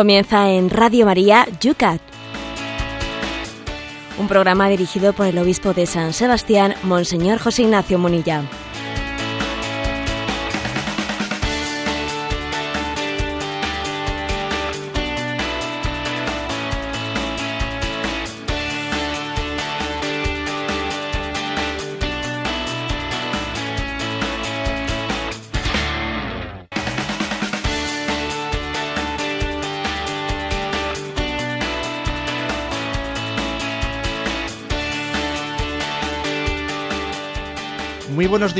Comienza en Radio María Yucat, un programa dirigido por el obispo de San Sebastián, Monseñor José Ignacio Munilla.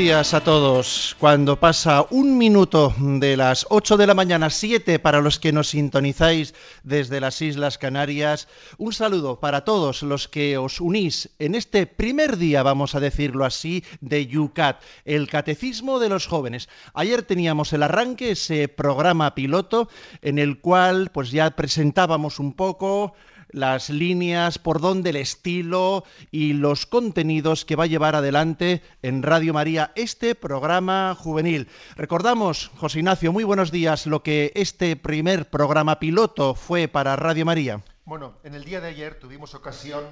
Días a todos. Cuando pasa un minuto de las 8 de la mañana, 7 para los que nos sintonizáis desde las Islas Canarias, un saludo para todos los que os unís en este primer día, vamos a decirlo así, de YUCAT, el Catecismo de los Jóvenes. Ayer teníamos el arranque, ese programa piloto, en el cual pues ya presentábamos un poco las líneas, por dónde el estilo y los contenidos que va a llevar adelante en Radio María este programa juvenil. Recordamos, José Ignacio, muy buenos días, lo que este primer programa piloto fue para Radio María. Bueno, en el día de ayer tuvimos ocasión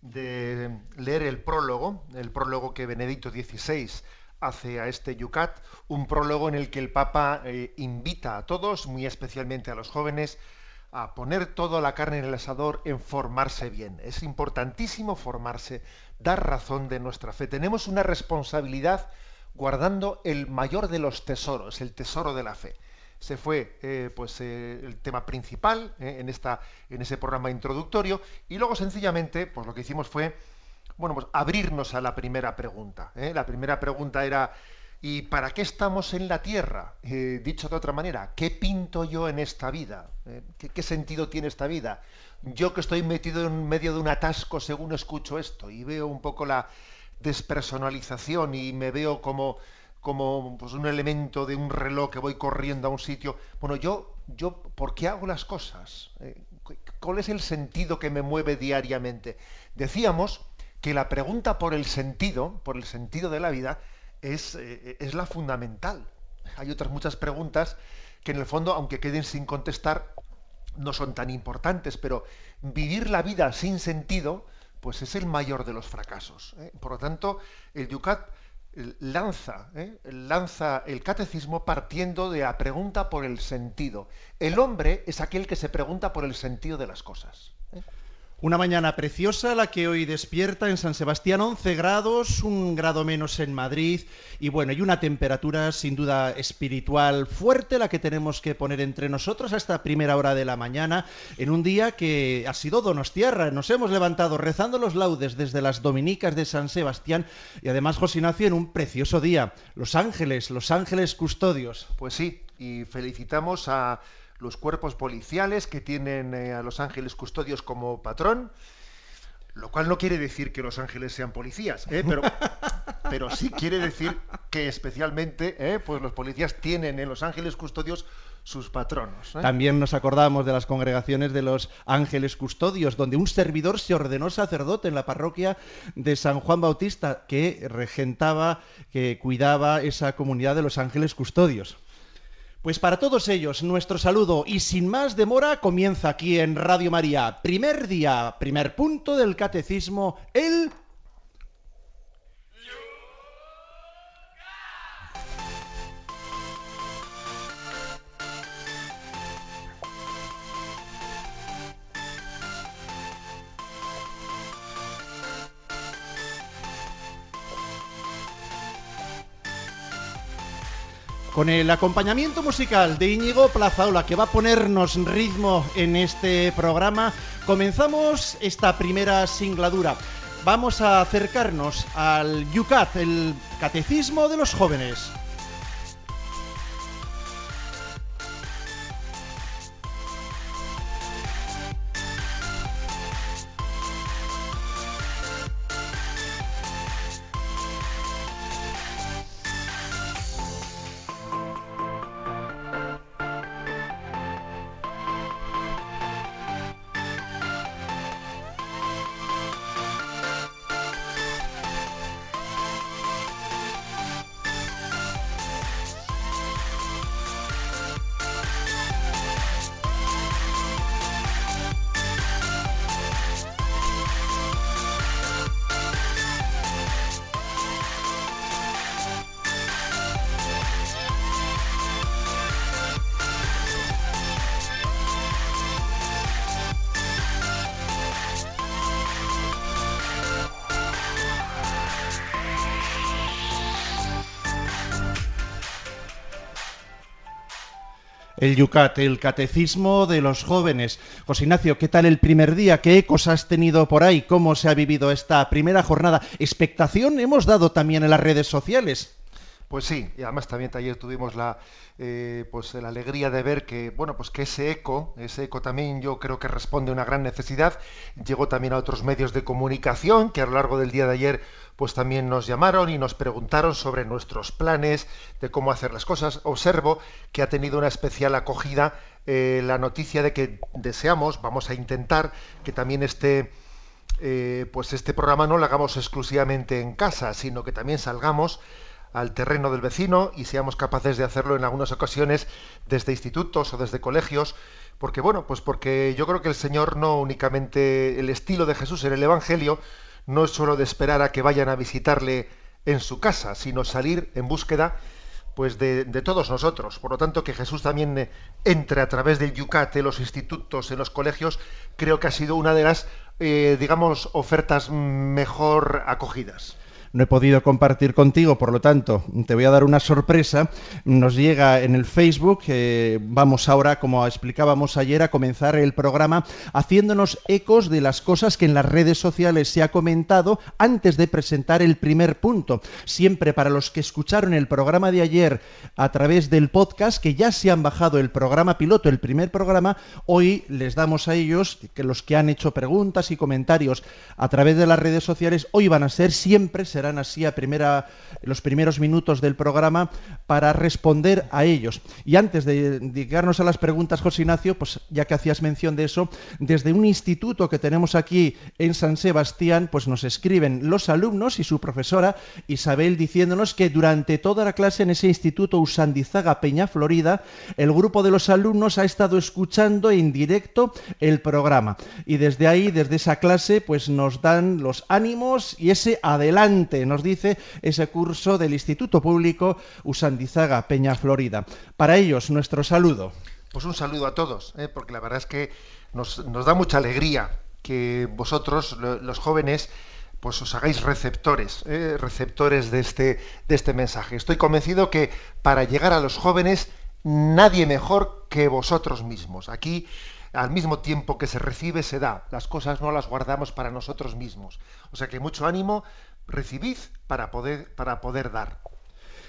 de leer el prólogo, el prólogo que Benedicto XVI hace a este Yucat, un prólogo en el que el Papa eh, invita a todos, muy especialmente a los jóvenes, a poner toda la carne en el asador en formarse bien. Es importantísimo formarse, dar razón de nuestra fe. Tenemos una responsabilidad guardando el mayor de los tesoros, el tesoro de la fe. Se fue eh, pues eh, el tema principal eh, en esta en ese programa introductorio y luego sencillamente pues lo que hicimos fue bueno pues abrirnos a la primera pregunta. La primera pregunta era ¿Y para qué estamos en la tierra? Eh, dicho de otra manera, ¿qué pinto yo en esta vida? Eh, ¿qué, sentido tiene esta vida? Yo que estoy metido en medio de un atasco según escucho esto y veo un poco la despersonalización y me veo como, como pues, un elemento de un reloj que voy corriendo a un sitio. Bueno, yo, yo ¿por qué hago las cosas? Eh, ¿Cuál es el sentido que me mueve diariamente? Decíamos que la pregunta por el sentido, por el sentido de la vida, eh, es, la fundamental. Hay otras muchas preguntas que en el fondo, aunque queden sin contestar, no son tan importantes, pero vivir la vida sin sentido, pues es el mayor de los fracasos. ¿eh? Por lo tanto, el Yucat eh, lanza, lanza el catecismo partiendo de la pregunta por el sentido. El hombre es aquel que se pregunta por el sentido de las cosas. Una mañana preciosa la que hoy despierta en San Sebastián, 11 grados, un grado menos en Madrid y bueno, y una temperatura sin duda espiritual fuerte la que tenemos que poner entre nosotros a esta primera hora de la mañana en un día que ha sido donostiarra. Nos hemos levantado rezando los laudes desde las dominicas de San Sebastián y además José Ignacio en un precioso día. Los ángeles, los ángeles custodios. Pues sí, y felicitamos a los cuerpos policiales que tienen eh, a los ángeles custodios como patrón, lo cual no quiere decir que los ángeles sean policías, ¿eh? pero, pero sí quiere decir que especialmente ¿eh? pues los policías tienen en los ángeles custodios sus patronos. También nos acordamos de las congregaciones de los ángeles custodios, donde un servidor se ordenó sacerdote en la parroquia de San Juan Bautista, que regentaba, que cuidaba esa comunidad de los ángeles custodios. Pues para todos ellos, nuestro saludo y sin más demora comienza aquí en Radio María, primer día, primer punto del catecismo, el con el acompañamiento musical de Íñigo Plazaola, que va a ponernos ritmo en este programa, comenzamos esta primera singladura. Vamos a acercarnos al Yucat, el Catecismo de los Jóvenes. El Yucat, el catecismo de los jóvenes. José Ignacio, ¿qué tal el primer día? ¿Qué ecos has tenido por ahí? ¿Cómo se ha vivido esta primera jornada? ¿Expectación hemos dado también en las redes sociales? Pues sí, y además también ayer tuvimos la, eh, pues la alegría de ver que, bueno, pues que ese eco, ese eco también yo creo que responde a una gran necesidad. Llegó también a otros medios de comunicación que a lo largo del día de ayer pues también nos llamaron y nos preguntaron sobre nuestros planes, de cómo hacer las cosas. Observo que ha tenido una especial acogida eh, la noticia de que deseamos, vamos a intentar que también este, eh, pues este programa no lo hagamos exclusivamente en casa, sino que también salgamos al terreno del vecino y seamos capaces de hacerlo en algunas ocasiones desde institutos o desde colegios, porque bueno, pues porque yo creo que el Señor no únicamente el estilo de Jesús en el Evangelio no es solo de esperar a que vayan a visitarle en su casa, sino salir en búsqueda pues de, todos nosotros. Por lo tanto, que Jesús también eh, entre a través del Yucate, los institutos, en los colegios, creo que ha sido una de las, eh, digamos, ofertas mejor acogidas no he podido compartir contigo, por lo tanto, te voy a dar una sorpresa. Nos llega en el Facebook, eh, vamos ahora, como explicábamos ayer, a comenzar el programa haciéndonos ecos de las cosas que en las redes sociales se ha comentado antes de presentar el primer punto. Siempre para los que escucharon el programa de ayer a través del podcast, que ya se han bajado el programa piloto, el primer programa, hoy les damos a ellos, que los que han hecho preguntas y comentarios a través de las redes sociales, hoy van a ser siempre, serán así a primera, los primeros minutos del programa para responder a ellos. Y antes de dedicarnos a las preguntas, José Ignacio, pues ya que hacías mención de eso, desde un instituto que tenemos aquí en San Sebastián, pues nos escriben los alumnos y su profesora Isabel diciéndonos que durante toda la clase en ese instituto Usandizaga Peña Florida, el grupo de los alumnos ha estado escuchando en directo el programa. Y desde ahí, desde esa clase, pues nos dan los ánimos y ese adelante nos dice ese curso del Instituto Público Usandizaga, Peña Florida. Para ellos, nuestro saludo. Pues un saludo a todos, ¿eh? porque la verdad es que nos, da mucha alegría que vosotros, los jóvenes, pues os hagáis receptores, ¿eh? receptores de este, de este mensaje. Estoy convencido que para llegar a los jóvenes nadie mejor que vosotros mismos. Aquí al mismo tiempo que se recibe, se da. Las cosas no las guardamos para nosotros mismos. O sea que mucho ánimo, recibid para poder, para poder dar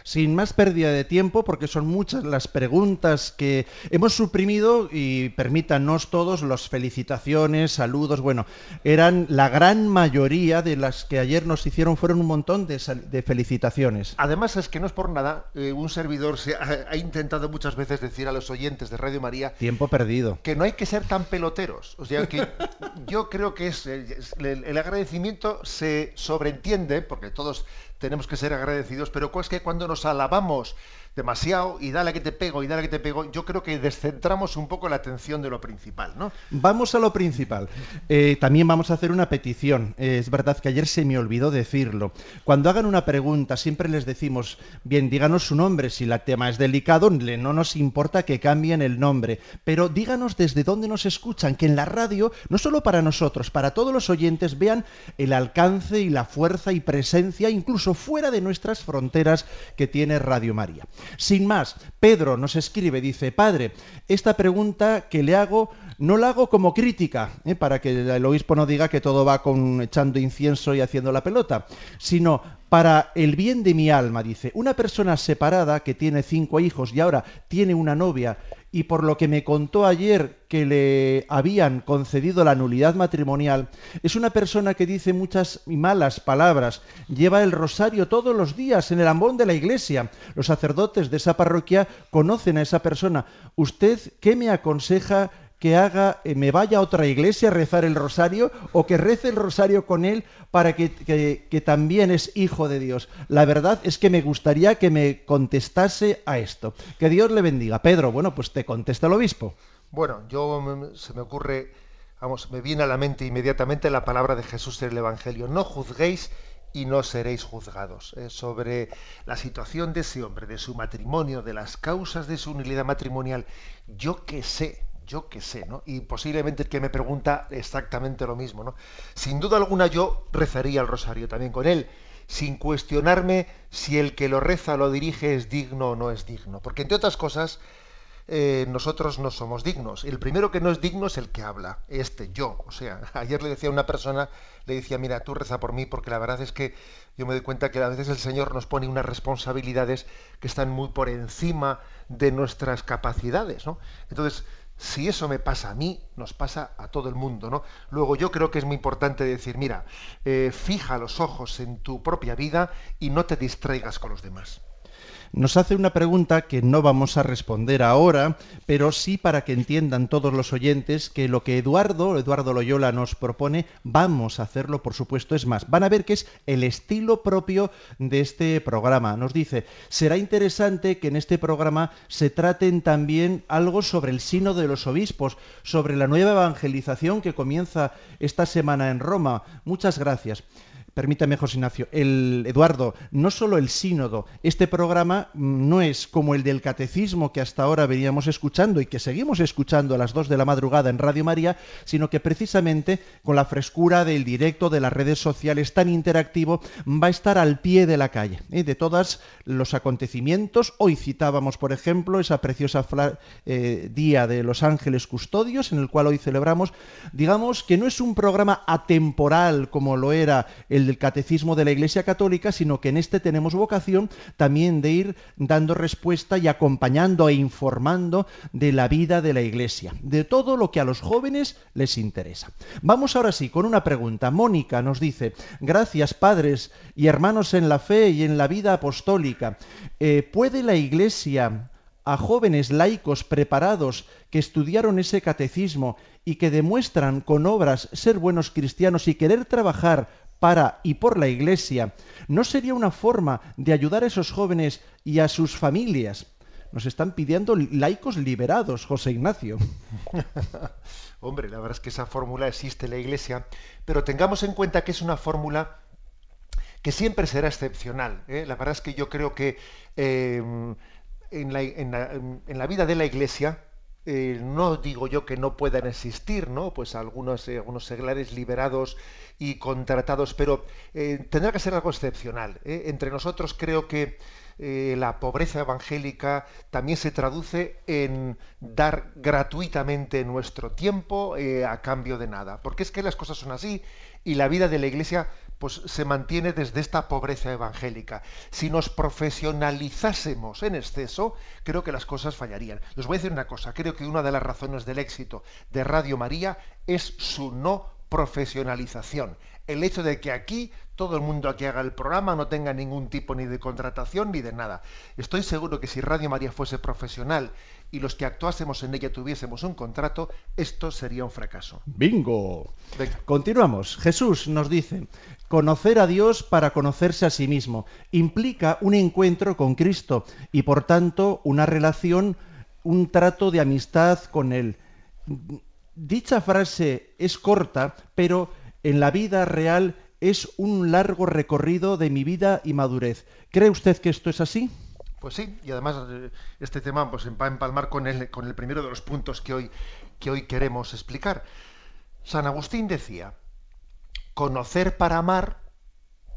sin más pérdida de tiempo, porque son muchas las preguntas que hemos suprimido y permítanos todos las felicitaciones, saludos, bueno, eran la gran mayoría de las que ayer nos hicieron fueron un montón de, felicitaciones. Además es que no es por nada, eh, un servidor se ha, intentado muchas veces decir a los oyentes de Radio María tiempo perdido. que no hay que ser tan peloteros, o sea que yo creo que es el agradecimiento se sobreentiende porque todos tenemos que ser agradecidos, pero es que cuando nos alabamos demasiado y dale que te pego y dale que te pego, yo creo que descentramos un poco la atención de lo principal, ¿no? Vamos a lo principal. Eh, también vamos a hacer una petición. Eh, es verdad que ayer se me olvidó decirlo. Cuando hagan una pregunta, siempre les decimos, bien, díganos su nombre. Si el tema es delicado, no nos importa que cambien el nombre. Pero díganos desde dónde nos escuchan, que en la radio, no solo para nosotros, para todos los oyentes, vean el alcance y la fuerza y presencia, incluso fuera de nuestras fronteras, que tiene Radio María. Sin más, Pedro nos escribe, dice, Padre, esta pregunta que le hago no la hago como crítica, ¿eh? para que el obispo no diga que todo va con echando incienso y haciendo la pelota, sino para el bien de mi alma, dice, una persona separada que tiene cinco hijos y ahora tiene una novia y por lo que me contó ayer que le habían concedido la nulidad matrimonial, es una persona que dice muchas malas palabras, lleva el rosario todos los días en el ambón de la iglesia. Los sacerdotes de esa parroquia conocen a esa persona. ¿Usted qué me aconseja que haga, eh, me vaya a otra iglesia a rezar el rosario o que rece el rosario con él para que, que, también es hijo de Dios. La verdad es que me gustaría que me contestase a esto. Que Dios le bendiga. Pedro, bueno, pues te contesta el obispo. Bueno, yo se me ocurre, vamos, me viene a la mente inmediatamente la palabra de Jesús en el Evangelio. No juzguéis y no seréis juzgados. Sobre la situación de ese hombre, de su matrimonio, de las causas de su nulidad matrimonial, yo qué sé, yo qué sé, ¿no? Y posiblemente el que me pregunta exactamente lo mismo, ¿no? Sin duda alguna yo rezaría el rosario también con él, sin cuestionarme si el que lo reza, lo dirige, es digno o no es digno. Porque entre otras cosas, eh, nosotros no somos dignos. El primero que no es digno es el que habla, este, yo. O sea, ayer le decía a una persona, le decía, mira, tú reza por mí, porque la verdad es que yo me doy cuenta que a veces el Señor nos pone unas responsabilidades que están muy por encima de nuestras capacidades, ¿no? Entonces, si eso me pasa a mí, nos pasa a todo el mundo, ¿no? Luego yo creo que es muy importante decir, mira, eh, fija los ojos en tu propia vida y no te distraigas con los demás nos hace una pregunta que no vamos a responder ahora, pero sí para que entiendan todos los oyentes que lo que Eduardo, Eduardo Loyola nos propone, vamos a hacerlo, por supuesto, es más. Van a ver que es el estilo propio de este programa. Nos dice, será interesante que en este programa se traten también algo sobre el sino de los obispos, sobre la nueva evangelización que comienza esta semana en Roma. Muchas gracias. Permítame, José Ignacio, el Eduardo, no solo el sínodo, este programa no es como el del catecismo que hasta ahora veníamos escuchando y que seguimos escuchando a las 2 de la madrugada en Radio María, sino que precisamente con la frescura del directo de las redes sociales tan interactivo va a estar al pie de la calle, ¿eh? de todos los acontecimientos. Hoy citábamos, por ejemplo, esa preciosa eh, día de los ángeles custodios, en el cual hoy celebramos, digamos que no es un programa atemporal como lo era el del catecismo de la Iglesia Católica, sino que en este tenemos vocación también de ir dando respuesta y acompañando e informando de la vida de la Iglesia, de todo lo que a los jóvenes les interesa. Vamos ahora sí con una pregunta. Mónica nos dice, gracias padres y hermanos en la fe y en la vida apostólica, eh, ¿puede la Iglesia a jóvenes laicos preparados que estudiaron ese catecismo y que demuestran con obras ser buenos cristianos y querer trabajar para y por la Iglesia, ¿no sería una forma de ayudar a esos jóvenes y a sus familias? Nos están pidiendo laicos liberados, José Ignacio. Hombre, la verdad es que esa fórmula existe en la Iglesia, pero tengamos en cuenta que es una fórmula que siempre será excepcional. ¿eh? La verdad es que yo creo que eh, en, la, vida de la Iglesia, eh, no digo yo que no puedan existir, ¿no? Pues algunos, algunos seglares liberados y contratados, pero eh, tendrá que ser algo excepcional. ¿eh? Entre nosotros creo que eh, la pobreza evangélica también se traduce en dar gratuitamente nuestro tiempo a cambio de nada, porque es que las cosas son así y la vida de la Iglesia pues se mantiene desde esta pobreza evangélica. Si nos profesionalizásemos en exceso, creo que las cosas fallarían. Les voy a decir una cosa, creo que una de las razones del éxito de Radio María es su no profesionalización. El hecho de que aquí todo el mundo que haga el programa no tenga ningún tipo ni de contratación ni de nada. Estoy seguro que si Radio María fuese profesional y los que actuásemos en ella tuviésemos un contrato, esto sería un fracaso. Bingo. Continuamos. Jesús nos dice, conocer a Dios para conocerse a sí mismo implica un encuentro con Cristo y por tanto una relación, un trato de amistad con Él Dicha frase es corta, pero en la vida real es un largo recorrido de mi vida y madurez. ¿Cree usted que esto es así? Pues sí, y además eh, este tema pues, va a empalmar con el, con el primero de los puntos que hoy, que hoy queremos explicar. San Agustín decía, conocer para amar,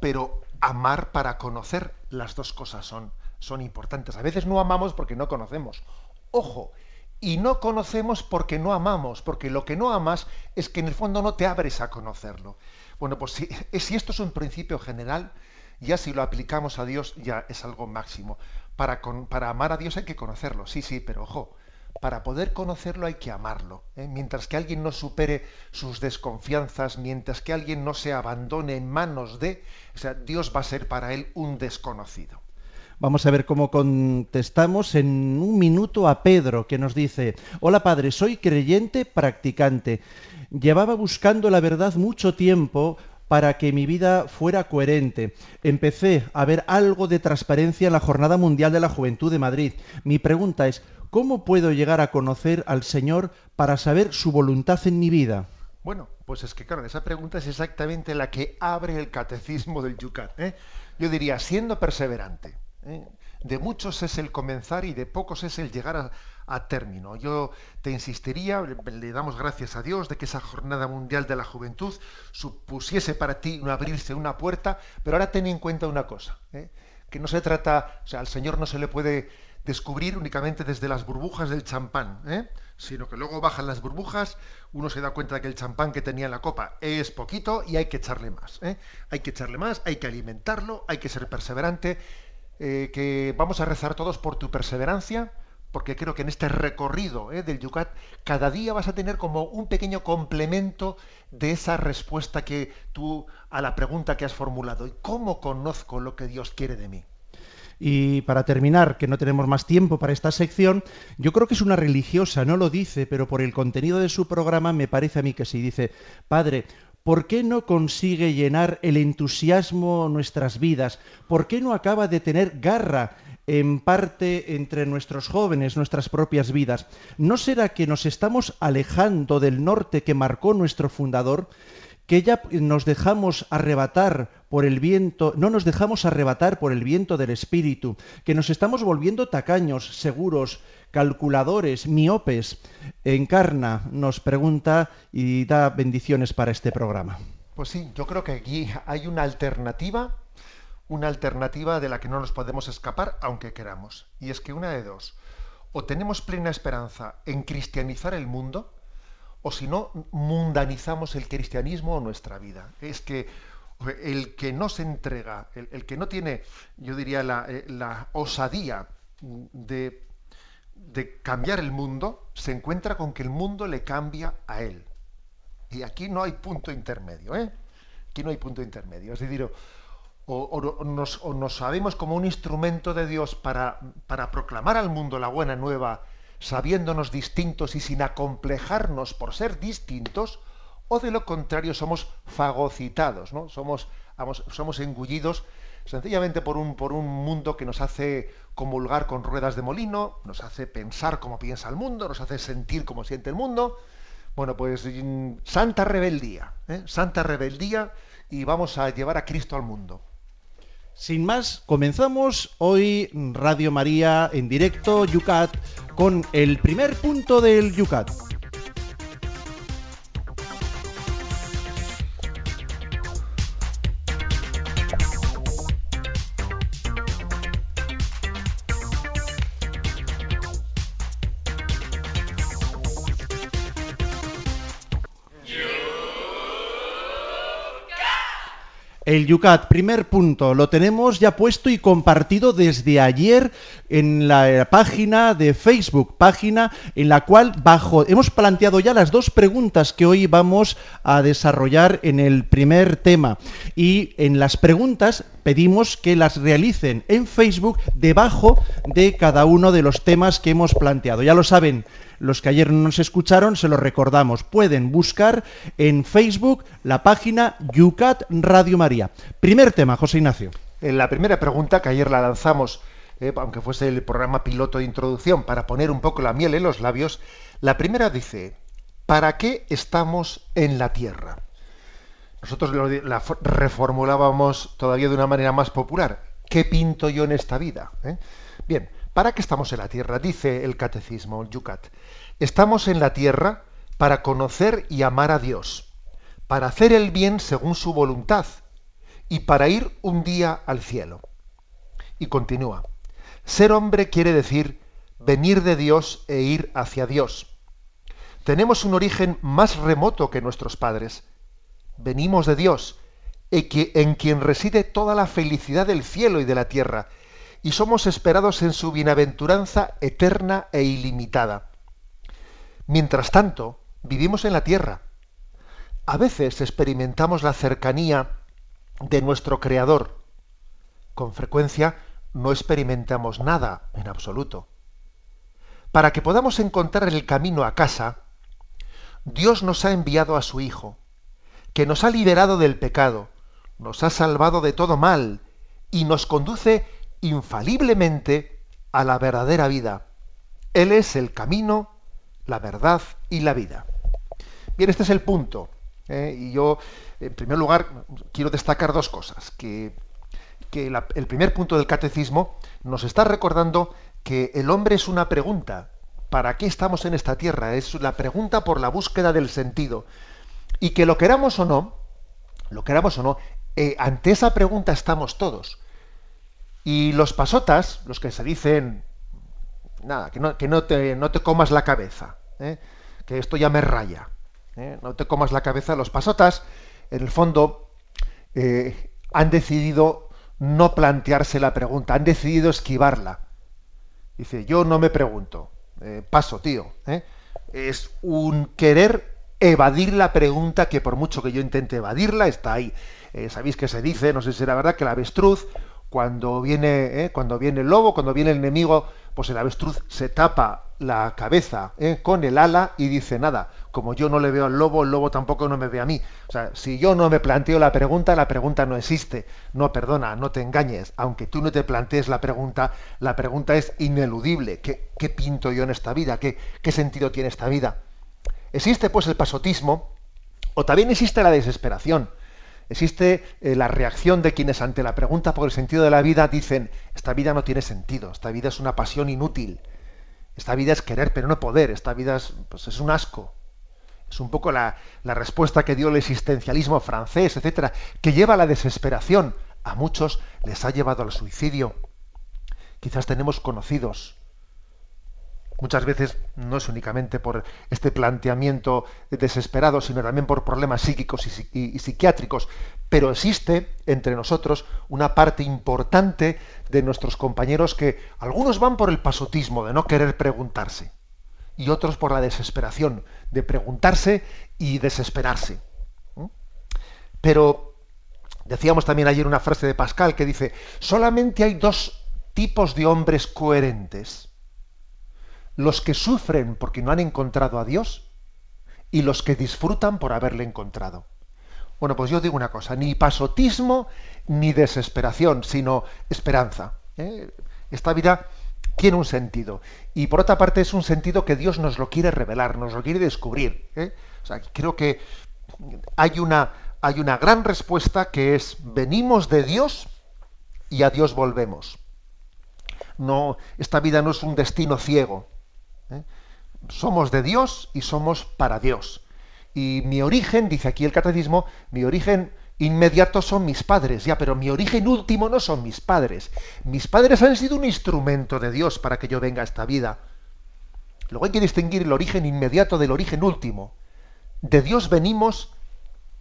pero amar para conocer, las dos cosas son, son importantes. A veces no amamos porque no conocemos. Ojo, y no conocemos porque no amamos, porque lo que no amas es que en el fondo no te abres a conocerlo. Bueno, pues si, si esto es un principio general, ya si lo aplicamos a Dios ya es algo máximo. Para, para amar a Dios hay que conocerlo, sí, sí, pero ojo, para poder conocerlo hay que amarlo. ¿eh? Mientras que alguien no supere sus desconfianzas, mientras que alguien no se abandone en manos de, sea, Dios va a ser para él un desconocido. Vamos a ver cómo contestamos en un minuto a Pedro, que nos dice, hola padre, soy creyente practicante. Llevaba buscando la verdad mucho tiempo para que mi vida fuera coherente. Empecé a ver algo de transparencia en la Jornada Mundial de la Juventud de Madrid. Mi pregunta es, ¿cómo puedo llegar a conocer al Señor para saber su voluntad en mi vida? Bueno, pues es que claro, esa pregunta es exactamente la que abre el catecismo del Yucat. ¿eh? Yo diría, siendo perseverante, ¿eh? De muchos es el comenzar y de pocos es el llegar a, término. Yo te insistiría, le, damos gracias a Dios de que esa Jornada Mundial de la Juventud supusiese para ti un abrirse una puerta, pero ahora ten en cuenta una cosa, ¿eh? que no se trata, o sea, al Señor no se le puede descubrir únicamente desde las burbujas del champán, ¿eh? sino que luego bajan las burbujas, uno se da cuenta de que el champán que tenía en la copa es poquito y hay que echarle más. ¿eh? Hay que echarle más, hay que alimentarlo, hay que ser perseverante, eh, que vamos a rezar todos por tu perseverancia, porque creo que en este recorrido ¿eh? del Yucat cada día vas a tener como un pequeño complemento de esa respuesta que tú a la pregunta que has formulado. ¿Y cómo conozco lo que Dios quiere de mí? Y para terminar, que no tenemos más tiempo para esta sección, yo creo que es una religiosa, no lo dice, pero por el contenido de su programa me parece a mí que sí. Dice, Padre, ¿por qué no consigue llenar el entusiasmo nuestras vidas? ¿Por qué no acaba de tener garra en parte entre nuestros jóvenes, nuestras propias vidas? ¿No será que nos estamos alejando del norte que marcó nuestro fundador? que ya nos dejamos arrebatar por el viento, no nos dejamos arrebatar por el viento del espíritu, que nos estamos volviendo tacaños, seguros, calculadores, miopes. Encarna nos pregunta y da bendiciones para este programa. Pues sí, yo creo que aquí hay una alternativa, una alternativa de la que no nos podemos escapar aunque queramos. Y es que una de dos, o tenemos plena esperanza en cristianizar el mundo, o si no, mundanizamos el cristianismo o nuestra vida. Es que el que no se entrega, el, que no tiene, yo diría, la, eh, osadía de, de, cambiar el mundo, se encuentra con que el mundo le cambia a él. Y aquí no hay punto intermedio, ¿eh? Aquí no hay punto intermedio. Es decir, o, nos, sabemos como un instrumento de Dios para, para proclamar al mundo la buena nueva sabiéndonos distintos y sin acomplejarnos por ser distintos, o de lo contrario somos fagocitados, ¿no? Somos, somos engullidos sencillamente por un, por un mundo que nos hace comulgar con ruedas de molino, nos hace pensar como piensa el mundo, nos hace sentir como siente el mundo. Bueno, pues mm, santa rebeldía, ¿eh? santa rebeldía y vamos a llevar a Cristo al mundo. Sin más, comenzamos hoy Radio María en directo, Yucat, con el primer punto del Yucat. El Yucat, primer punto, lo tenemos ya puesto y compartido desde ayer en la página de Facebook, página en la cual bajo hemos planteado ya las dos preguntas que hoy vamos a desarrollar en el primer tema y en las preguntas pedimos que las realicen en Facebook debajo de cada uno de los temas que hemos planteado. Ya lo saben, los que ayer no nos escucharon, se los recordamos. Pueden buscar en Facebook la página Yucat Radio María. Primer tema, José Ignacio. En la primera pregunta que ayer la lanzamos, eh, aunque fuese el programa piloto de introducción, para poner un poco la miel en los labios, la primera dice, ¿para qué estamos en la tierra? Nosotros la reformulábamos todavía de una manera más popular. ¿Qué pinto yo en esta vida? ¿Eh? Bien, ¿Para qué estamos en la tierra? Dice el catecismo, el Yucat. Estamos en la tierra para conocer y amar a Dios, para hacer el bien según su voluntad y para ir un día al cielo. Y continúa. Ser hombre quiere decir venir de Dios e ir hacia Dios. Tenemos un origen más remoto que nuestros padres. Venimos de Dios, en quien reside toda la felicidad del cielo y de la tierra, y somos esperados en su bienaventuranza eterna e ilimitada. Mientras tanto, vivimos en la tierra. A veces experimentamos la cercanía de nuestro Creador. Con frecuencia no experimentamos nada en absoluto. Para que podamos encontrar el camino a casa, Dios nos ha enviado a su Hijo, que nos ha liberado del pecado, nos ha salvado de todo mal y nos conduce infaliblemente a la verdadera vida. Él es el camino, la verdad y la vida. Bien, este es el punto. ¿eh? Y yo, en primer lugar, quiero destacar dos cosas. Que, el primer punto del catecismo nos está recordando que el hombre es una pregunta. ¿Para qué estamos en esta tierra? Es la pregunta por la búsqueda del sentido. Y que lo queramos o no, lo queramos o no, eh, ante esa pregunta estamos todos. Y los pasotas, los que se dicen nada, que no, que no, te, no te comas la cabeza, ¿eh? que esto ya me raya. ¿eh? No te comas la cabeza. Los pasotas, en el fondo, eh, han decidido no plantearse la pregunta, han decidido esquivarla. Dice, yo no me pregunto, paso, tío. Es un querer evadir la pregunta que por mucho que yo intente evadirla, está ahí. Sabéis que se dice, no sé si era verdad, que la avestruz cuando viene, ¿eh? cuando viene el lobo, cuando viene el enemigo, pues el avestruz se tapa la cabeza ¿eh? con el ala y dice nada. Como yo no le veo al lobo, el lobo tampoco no me ve a mí. O sea, si yo no me planteo la pregunta, la pregunta no existe. No, perdona, no te engañes. Aunque tú no te plantees la pregunta, la pregunta es ineludible. ¿Qué, qué pinto yo en esta vida? ¿Qué, ¿Qué sentido tiene esta vida? Existe pues el pasotismo o también existe la desesperación. Existe eh, la reacción de quienes ante la pregunta por el sentido de la vida dicen, esta vida no tiene sentido, esta vida es una pasión inútil, esta vida es querer pero no poder, esta vida es, pues, es un asco. Es un poco la, la, respuesta que dio el existencialismo francés, etcétera, que lleva a la desesperación. A muchos les ha llevado al suicidio. Quizás tenemos conocidos muchas veces no es únicamente por este planteamiento desesperado, sino también por problemas psíquicos y, psiquiátricos, pero existe entre nosotros una parte importante de nuestros compañeros que algunos van por el pasotismo de no querer preguntarse y otros por la desesperación de preguntarse y desesperarse. Pero decíamos también ayer una frase de Pascal que dice, solamente hay dos tipos de hombres coherentes los que sufren porque no han encontrado a Dios y los que disfrutan por haberle encontrado. Bueno, pues yo digo una cosa, ni pasotismo ni desesperación, sino esperanza. ¿eh? Esta vida tiene un sentido. Y por otra parte es un sentido que Dios nos lo quiere revelar, nos lo quiere descubrir. ¿eh? Creo que hay una, hay una gran respuesta que es venimos de Dios y a Dios volvemos. No, esta vida no es un destino ciego. Somos de Dios y somos para Dios. Y mi origen, dice aquí el catecismo, mi origen inmediato son mis padres, ya, pero mi origen último no son mis padres. Mis padres han sido un instrumento de Dios para que yo venga a esta vida. Luego hay que distinguir el origen inmediato del origen último. De Dios venimos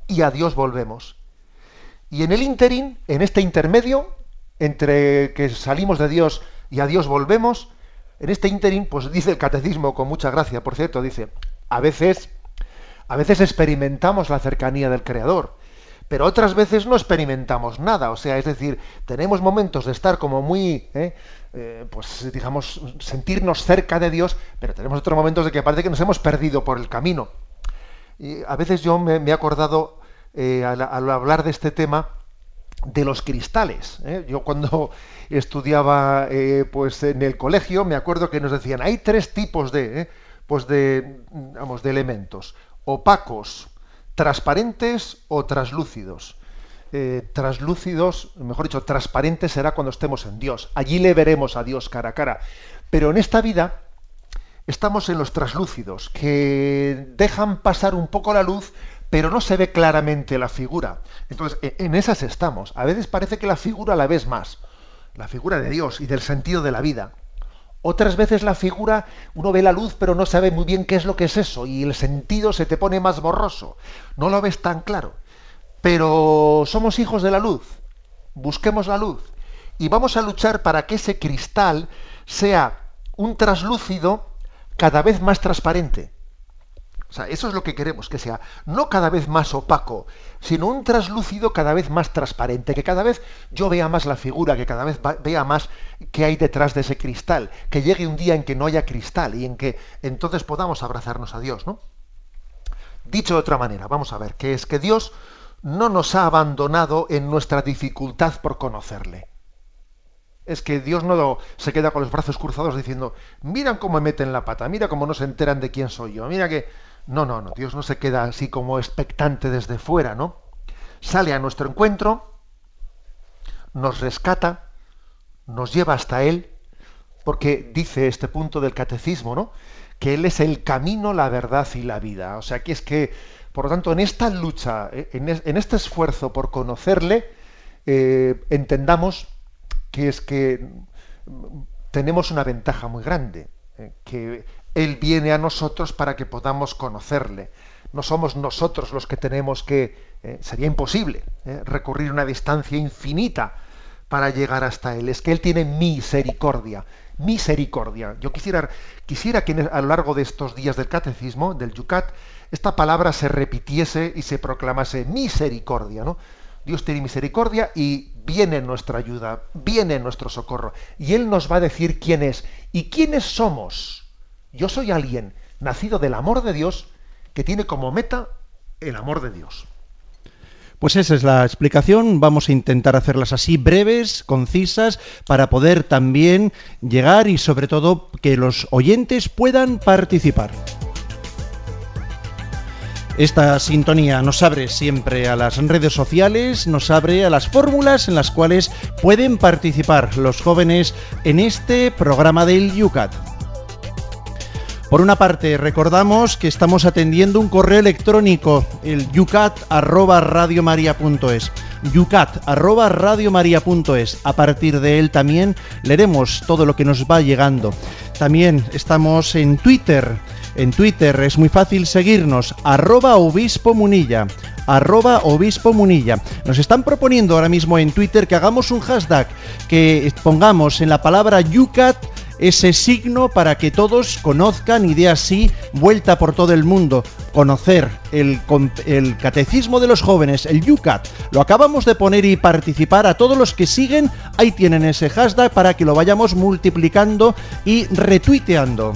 y a Dios volvemos. Y en el interín, en este intermedio, entre que salimos de Dios y a Dios volvemos, en este ínterin, pues dice el catecismo con mucha gracia, por cierto, dice, a veces, a veces experimentamos la cercanía del Creador, pero otras veces no experimentamos nada, o sea, es decir, tenemos momentos de estar como muy, ¿eh? Eh, pues digamos, sentirnos cerca de Dios, pero tenemos otros momentos de que parece que nos hemos perdido por el camino. Y a veces yo me, he acordado, eh, al, hablar de este tema, de los cristales. ¿eh? Yo cuando estudiaba eh, pues en el colegio me acuerdo que nos decían hay tres tipos de, ¿eh? pues de, vamos, de elementos opacos, transparentes o traslúcidos. traslúcidos, mejor dicho, transparentes será cuando estemos en Dios. Allí le veremos a Dios cara a cara. Pero en esta vida estamos en los traslúcidos, que dejan pasar un poco la luz, pero no se ve claramente la figura. Entonces, e, en esas estamos. A veces parece que la figura la ves más, la figura de Dios y del sentido de la vida. Otras veces la figura, uno ve la luz, pero no sabe muy bien qué es lo que es eso, y el sentido se te pone más borroso. No lo ves tan claro. Pero somos hijos de la luz. Busquemos la luz. Y vamos a luchar para que ese cristal sea un traslúcido cada vez más transparente. Sea, eso es lo que queremos que sea, no cada vez más opaco, sino un traslúcido cada vez más transparente, que cada vez yo vea más la figura, que cada vez vea más qué hay detrás de ese cristal, que llegue un día en que no haya cristal y en que entonces podamos abrazarnos a Dios, ¿no? Dicho de otra manera, vamos a ver, que es que Dios no nos ha abandonado en nuestra dificultad por conocerle. Es que Dios no se queda con los brazos cruzados diciendo, mira cómo me meten la pata, mira cómo no se enteran de quién soy yo, mira que no, no, no, Dios no se queda así como expectante desde fuera, ¿no? Sale a nuestro encuentro, nos rescata, nos lleva hasta Él, porque dice este punto del catecismo, ¿no? Que Él es el camino, la verdad y la vida. O sea, que es que, por lo tanto, en esta lucha, eh, en, este esfuerzo por conocerle, eh, entendamos que es que tenemos una ventaja muy grande. eh, que Él viene a nosotros para que podamos conocerle. No somos nosotros los que tenemos que, eh, sería imposible, eh, recurrir una distancia infinita para llegar hasta Él. Es que Él tiene misericordia, misericordia. Yo quisiera, quisiera que a lo largo de estos días del catecismo, del Yucat, esta palabra se repitiese y se proclamase misericordia, ¿no? Dios tiene misericordia y viene en nuestra ayuda, viene en nuestro socorro. Y Él nos va a decir quién es. ¿Y quiénes somos? Yo soy alguien nacido del amor de Dios que tiene como meta el amor de Dios. Pues esa es la explicación. Vamos a intentar hacerlas así breves, concisas, para poder también llegar y sobre todo que los oyentes puedan participar. Esta sintonía nos abre siempre a las redes sociales, nos abre a las fórmulas en las cuales pueden participar los jóvenes en este programa del Yucat. Por una parte, recordamos que estamos atendiendo un correo electrónico, el yucat@radiomaria.es. yucat@radiomaria.es. A partir de él también leeremos todo lo que nos va llegando. También estamos en Twitter en Twitter es muy fácil seguirnos, arroba obispo munilla, arroba obispo munilla. Nos están proponiendo ahora mismo en Twitter que hagamos un hashtag, que pongamos en la palabra Yucat ese signo para que todos conozcan y de así vuelta por todo el mundo, conocer el, el, catecismo de los jóvenes, el Yucat. Lo acabamos de poner y participar a todos los que siguen, ahí tienen ese hashtag para que lo vayamos multiplicando y retuiteando.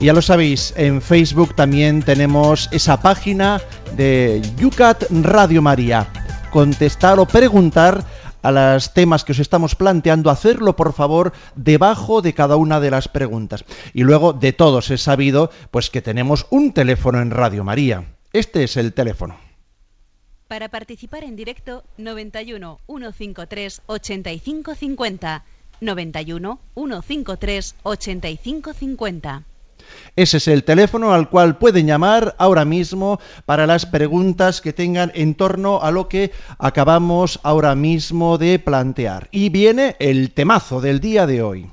Ya lo sabéis, en Facebook también tenemos esa página de Yucat Radio María. Contestar o preguntar a los temas que os estamos planteando, hacerlo por favor debajo de cada una de las preguntas. Y luego de todos he sabido pues que tenemos un teléfono en Radio María. Este es el teléfono. Para participar en directo 91 153 8550 91 153 8550 ese es el teléfono al cual pueden llamar ahora mismo para las preguntas que tengan en torno a lo que acabamos ahora mismo de plantear. Y viene el temazo del día de hoy.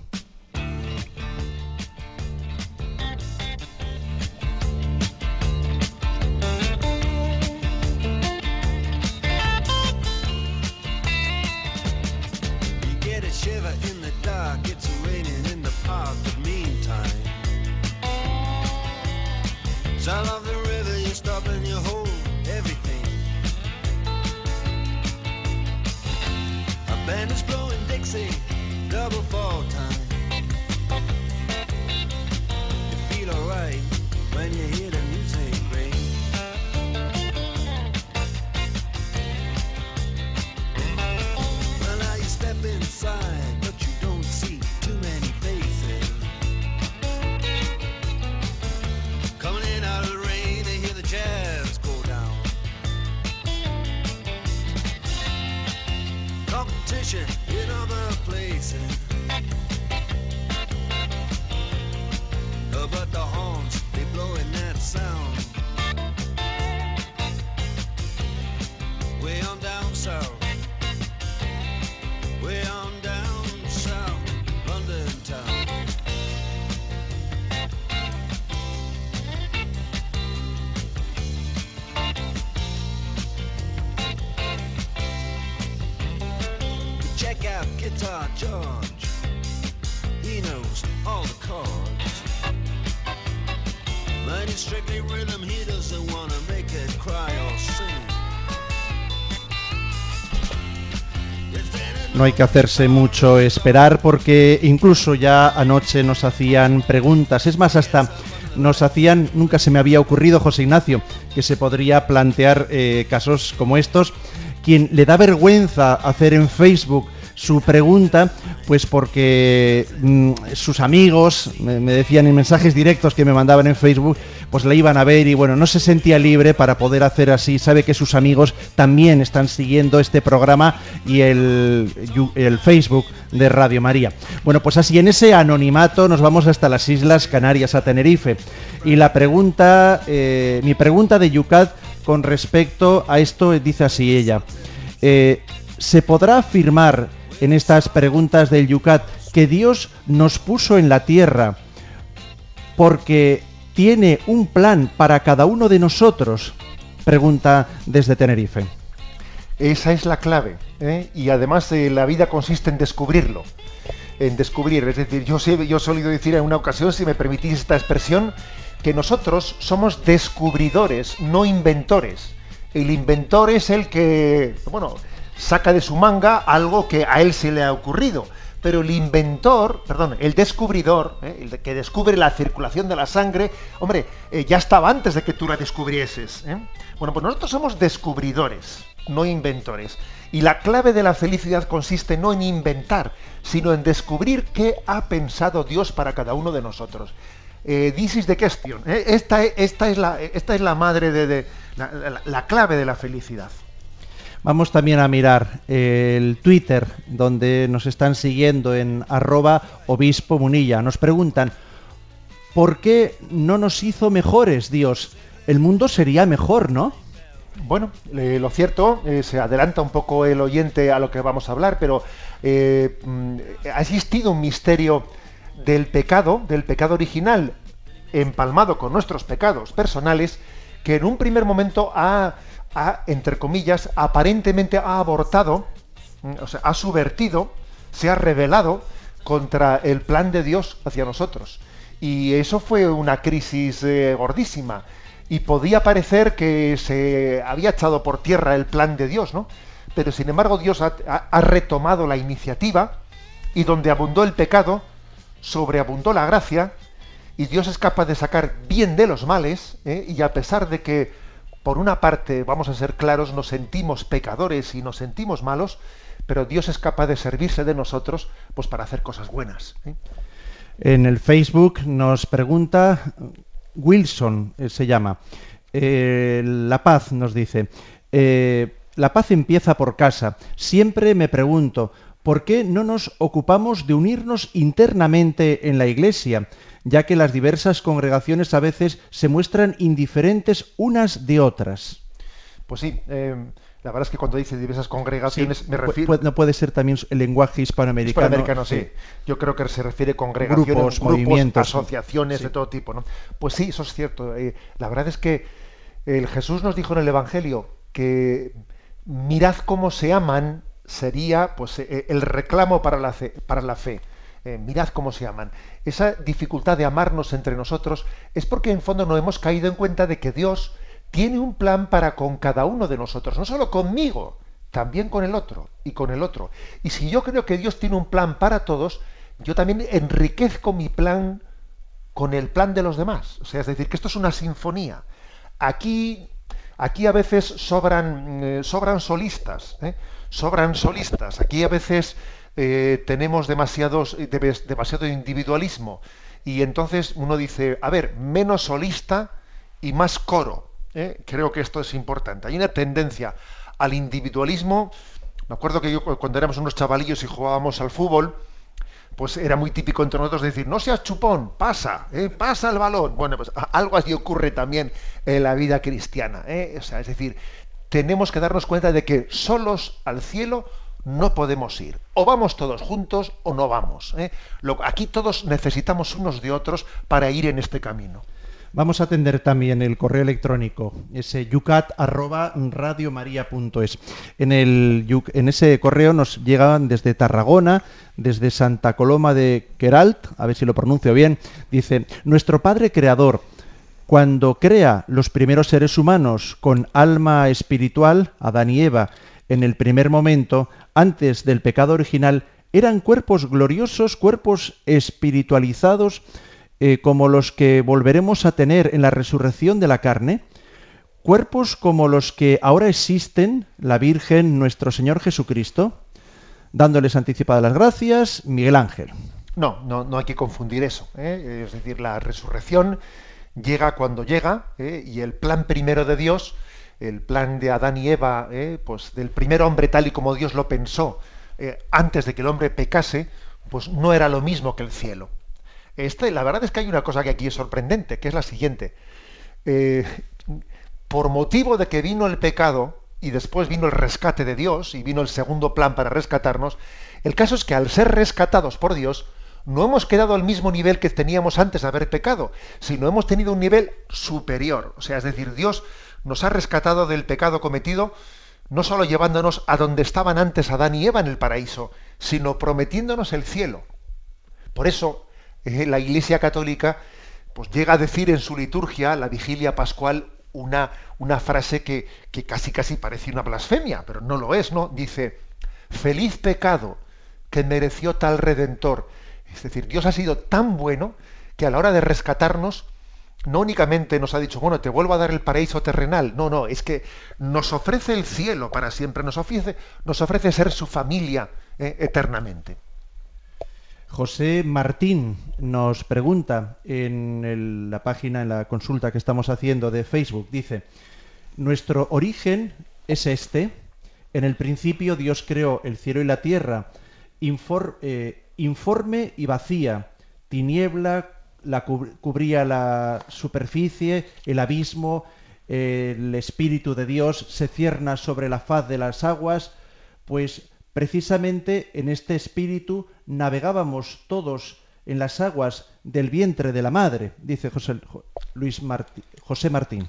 No hay que hacerse mucho esperar porque incluso ya anoche nos hacían preguntas. Es más, hasta nos hacían, nunca se me había ocurrido, José Ignacio, que se podría plantear eh, casos como estos. Quien le da vergüenza hacer en Facebook su pregunta, pues porque mm, sus amigos me, decían en mensajes directos que me mandaban en Facebook, pues la iban a ver y bueno, no se sentía libre para poder hacer así. Sabe que sus amigos también están siguiendo este programa y el, el Facebook de Radio María. Bueno, pues así en ese anonimato nos vamos hasta las Islas Canarias, a Tenerife. Y la pregunta, eh, mi pregunta de Yucat con respecto a esto dice así ella. Eh, ¿Se podrá afirmar en estas preguntas del Yucat que Dios nos puso en la tierra porque tiene un plan para cada uno de nosotros? Pregunta desde Tenerife. Esa es la clave. ¿eh? Y además eh, la vida consiste en descubrirlo. En descubrir. Es decir, yo, yo he solido decir en una ocasión, si me permitís esta expresión, que nosotros somos descubridores, no inventores. El inventor es el que, bueno, saca de su manga algo que a él se le ha ocurrido. Pero el inventor, perdón, el descubridor, ¿eh? el que descubre la circulación de la sangre, hombre, ya estaba antes de que tú la descubrieses. Bueno, pues nosotros somos descubridores no inventores. Y la clave de la felicidad consiste no en inventar, sino en descubrir qué ha pensado Dios para cada uno de nosotros. Eh, this is the question. ¿eh? Esta es la madre de, la, clave de la felicidad. Vamos también a mirar el Twitter, donde nos están siguiendo en arroba obispo munilla. Nos preguntan, ¿por qué no nos hizo mejores Dios? El mundo sería mejor, ¿no? Bueno, lo cierto, eh, se adelanta un poco el oyente a lo que vamos a hablar, pero eh, mm, ha existido un misterio del pecado, del pecado original, empalmado con nuestros pecados personales, que en un primer momento ha, entre comillas, aparentemente ha abortado, mm, o sea, ha subvertido, se ha rebelado contra el plan de Dios hacia nosotros. Y eso fue una crisis eh, gordísima y podía parecer que se había echado por tierra el plan de Dios, ¿no? Pero sin embargo Dios ha, retomado la iniciativa y donde abundó el pecado, sobreabundó la gracia y Dios es capaz de sacar bien de los males ¿eh? y a pesar de que por una parte, vamos a ser claros, nos sentimos pecadores y nos sentimos malos, pero Dios es capaz de servirse de nosotros pues para hacer cosas buenas. ¿eh? En el Facebook nos pregunta Wilson eh, se llama. Eh, la paz nos dice. La paz empieza por casa. Siempre me pregunto, ¿por qué no nos ocupamos de unirnos internamente en la Iglesia? ya que las diversas congregaciones a veces se muestran indiferentes unas de otras. Pues sí, la verdad es que cuando dice diversas congregaciones me refiero... no puede ser también el lenguaje hispanoamericano. Hispanoamericano, sí. Yo creo que se refiere a congregaciones, grupos, movimientos, asociaciones de todo tipo. ¿no? Pues sí, eso es cierto. Eh, la verdad es que el Jesús nos dijo en el Evangelio que mirad cómo se aman sería pues eh, el reclamo para la fe. Para la fe. Eh, mirad cómo se aman. Esa dificultad de amarnos entre nosotros es porque en fondo no hemos caído en cuenta de que Dios tiene un plan para con cada uno de nosotros, no solo conmigo, también con el otro y con el otro. Y si yo creo que Dios tiene un plan para todos, yo también enriquezco mi plan con el plan de los demás. O sea, es decir, que esto es una sinfonía. Aquí, aquí a veces sobran, eh, sobran solistas, ¿eh? Sobran solistas. Aquí a veces eh, tenemos demasiados, demasiado individualismo. Y entonces uno dice, a ver, menos solista y más coro. ¿eh? creo que esto es importante. Hay una tendencia al individualismo. Me acuerdo que yo cuando éramos unos chavalillos y jugábamos al fútbol, pues era muy típico entre nosotros decir, no seas chupón, pasa, ¿eh? pasa el balón. Bueno, pues algo así ocurre también en la vida cristiana. ¿eh? Es decir, tenemos que darnos cuenta de que solos al cielo no podemos ir. O vamos todos juntos o no vamos. aquí todos necesitamos unos de otros para ir en este camino. Vamos a atender también el correo electrónico, ese yucat@radiomaria.es. En en ese correo nos llegaban desde Tarragona, desde Santa Coloma de Queralt, a ver si lo pronuncio bien, dice, "Nuestro Padre creador cuando crea los primeros seres humanos con alma espiritual, Adán y Eva, en el primer momento, antes del pecado original, eran cuerpos gloriosos, cuerpos espiritualizados, eh, como los que volveremos a tener en la resurrección de la carne, cuerpos como los que ahora existen la Virgen, nuestro Señor Jesucristo, dándoles anticipadas las gracias, Miguel Ángel. No, no, no hay que confundir eso. ¿eh? Es decir, la resurrección llega cuando llega ¿eh? y el plan primero de Dios, el plan de Adán y Eva, pues del primer hombre tal y como Dios lo pensó antes de que el hombre pecase, pues no era lo mismo que el cielo. Este, la verdad es que hay una cosa que aquí es sorprendente, que es la siguiente. Eh, por motivo de que vino el pecado y después vino el rescate de Dios y vino el segundo plan para rescatarnos, el caso es que al ser rescatados por Dios, no hemos quedado al mismo nivel que teníamos antes de haber pecado, sino hemos tenido un nivel superior. O sea, es decir, Dios nos ha rescatado del pecado cometido, no solo llevándonos a donde estaban antes Adán y Eva en el paraíso, sino prometiéndonos el cielo. Por eso eh, la Iglesia Católica pues llega a decir en su liturgia, la vigilia pascual, una, una frase que, que casi casi parece una blasfemia, pero no lo es, ¿no? Dice, feliz pecado que mereció tal redentor. Es decir, Dios ha sido tan bueno que a la hora de rescatarnos, no únicamente nos ha dicho, bueno, te vuelvo a dar el paraíso terrenal, no, no, es que nos ofrece el cielo para siempre, nos ofrece, nos ofrece ser su familia eh, eternamente. José Martín nos pregunta en la página, en la consulta que estamos haciendo de Facebook, dice, nuestro origen es este, en el principio Dios creó el cielo y la tierra, eh, informe y vacía, tiniebla la cubría la superficie, el abismo, el Espíritu de Dios se cierna sobre la faz de las aguas, pues precisamente en este Espíritu navegábamos todos en las aguas del vientre de la madre, dice José, Luis José Martín.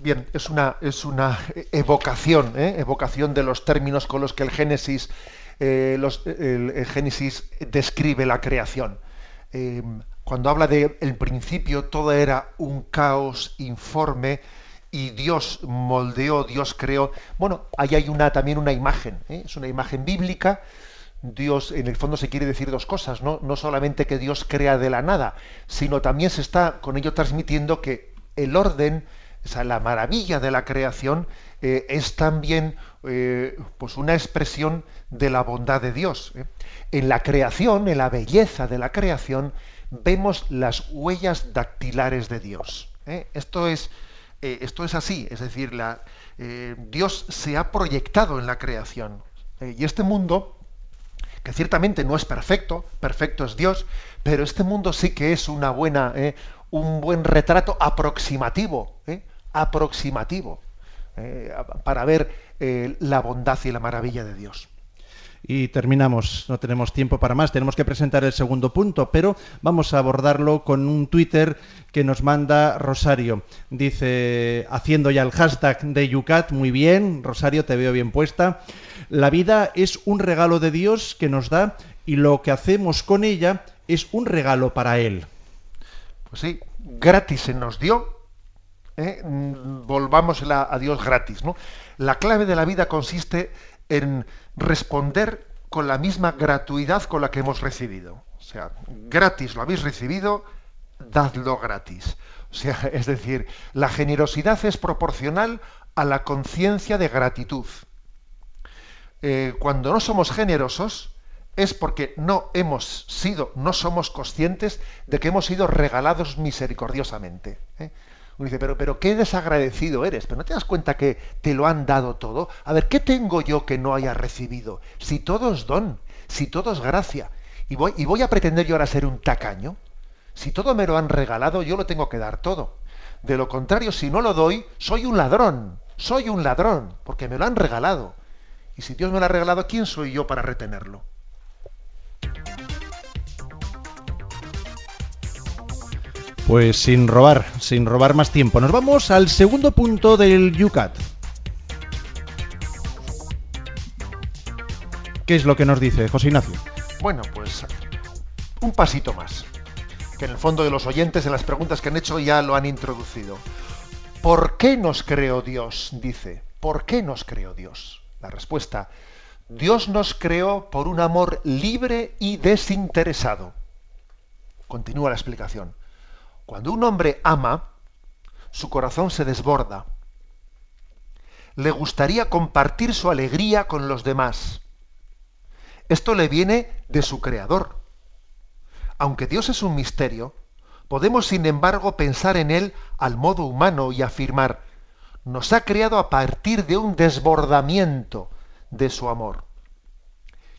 Bien, es una, es una evocación, ¿eh? evocación de los términos con los que el Génesis, eh, el, Génesis describe la creación. Eh, cuando habla de el principio, todo era un caos informe y Dios moldeó, Dios creó. Bueno, ahí hay una, también una imagen, es una imagen bíblica. Dios, en el fondo, se quiere decir dos cosas, ¿no? No solamente que Dios crea de la nada, sino también se está con ello transmitiendo que el orden, o la maravilla de la creación eh, es también eh, pues una expresión de la bondad de Dios. ¿eh? En la creación, en la belleza de la creación, vemos las huellas dactilares de Dios. Esto, es, esto es así, es decir, la, Dios se ha proyectado en la creación. y este mundo, que ciertamente no es perfecto, perfecto es Dios, pero este mundo sí que es una buena, un buen retrato aproximativo, aproximativo eh, para ver eh, la bondad y la maravilla de Dios. Y terminamos, no tenemos tiempo para más, tenemos que presentar el segundo punto, pero vamos a abordarlo con un Twitter que nos manda Rosario. Dice, haciendo ya el hashtag de Yucat, muy bien, Rosario, te veo bien puesta. La vida es un regalo de Dios que nos da y lo que hacemos con ella es un regalo para Él. Pues sí, gratis se nos dio ¿eh? A Dios gratis. ¿no? La clave de la vida consiste en responder con la misma gratuidad con la que hemos recibido. O sea, gratis lo habéis recibido, dadlo gratis. O sea, es decir, la generosidad es proporcional a la conciencia de gratitud. Eh, cuando no somos generosos es porque no hemos sido, no somos conscientes de que hemos sido regalados misericordiosamente. ¿eh? Uno dice, pero, pero qué desagradecido eres, pero no te das cuenta que te lo han dado todo. A ver, ¿qué tengo yo que no haya recibido? Si todo es don, si todo es gracia, y voy, y voy a pretender yo ahora ser un tacaño. Si todo me lo han regalado, yo lo tengo que dar todo. De lo contrario, si no lo doy, soy un ladrón, soy un ladrón, porque me lo han regalado. Y si Dios me lo ha regalado, ¿quién soy yo para retenerlo? Pues sin robar, sin robar más tiempo. Nos vamos al segundo punto del Yucat. ¿Qué es lo que nos dice José Ignacio? Bueno, pues un pasito más. Que en el fondo de los oyentes, en las preguntas que han hecho, ya lo han introducido. ¿Por qué nos creó Dios? Dice. ¿Por qué nos creó Dios? La respuesta. Dios nos creó por un amor libre y desinteresado. Continúa la explicación. Cuando un hombre ama, su corazón se desborda. Le gustaría compartir su alegría con los demás. Esto le viene de su creador. Aunque Dios es un misterio, podemos sin embargo pensar en Él al modo humano y afirmar, nos ha creado a partir de un desbordamiento de su amor.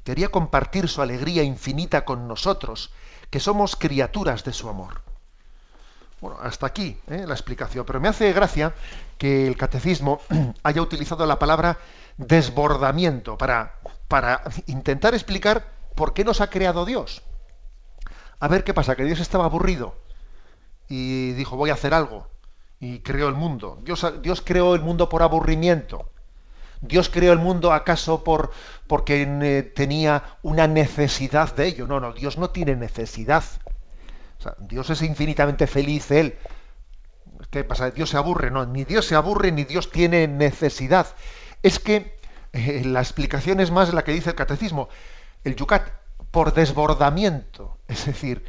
Quería compartir su alegría infinita con nosotros, que somos criaturas de su amor. Bueno, hasta aquí ¿eh? la explicación, pero me hace gracia que el catecismo haya utilizado la palabra desbordamiento para, para intentar explicar por qué nos ha creado Dios. A ver qué pasa, que Dios estaba aburrido y dijo voy a hacer algo y creó el mundo. Dios, Dios creó el mundo por aburrimiento. Dios creó el mundo acaso por porque eh, tenía una necesidad de ello. No, no, Dios no tiene necesidad. Dios es infinitamente feliz él. ¿Qué pasa? Dios se aburre, no, ni Dios se aburre ni Dios tiene necesidad. Es que eh, la explicación es más la que dice el catecismo. El yucat por desbordamiento, es decir,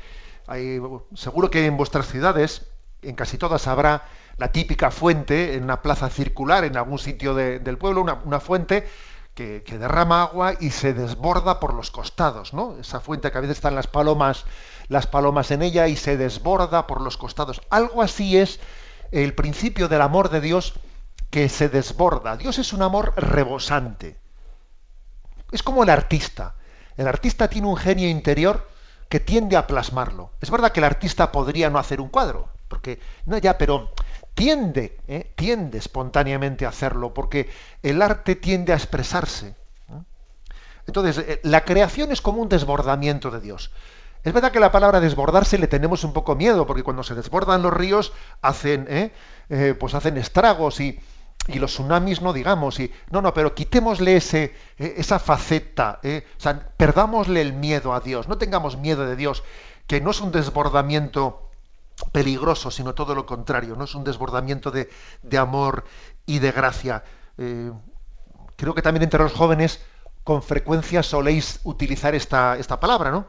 seguro que en vuestras ciudades, en casi todas habrá la típica fuente en una plaza circular, en algún sitio del pueblo, una, fuente que, derrama agua y se desborda por los costados, ¿no? Esa fuente que a veces están las palomas, las palomas en ella y se desborda por los costados. Algo así es el principio del amor de Dios que se desborda. Dios es un amor rebosante. Es como el artista. El artista tiene un genio interior que tiende a plasmarlo. Es verdad que el artista podría no hacer un cuadro, porque no ya, pero tiende, ¿eh? tiende espontáneamente a hacerlo, porque el arte tiende a expresarse. Entonces, eh, la creación es como un desbordamiento de Dios. Es verdad que la palabra desbordarse le tenemos un poco miedo, porque cuando se desbordan los ríos hacen, ¿eh? pues hacen estragos y, y, los tsunamis no digamos. Y, no, no, pero quitémosle ese, esa faceta, o sea, perdámosle el miedo a Dios, no tengamos miedo de Dios, que no es un desbordamiento peligroso, sino todo lo contrario, ¿no? Es un desbordamiento de, amor y de gracia. Eh, creo que también entre los jóvenes con frecuencia soléis utilizar esta, esta palabra, ¿no?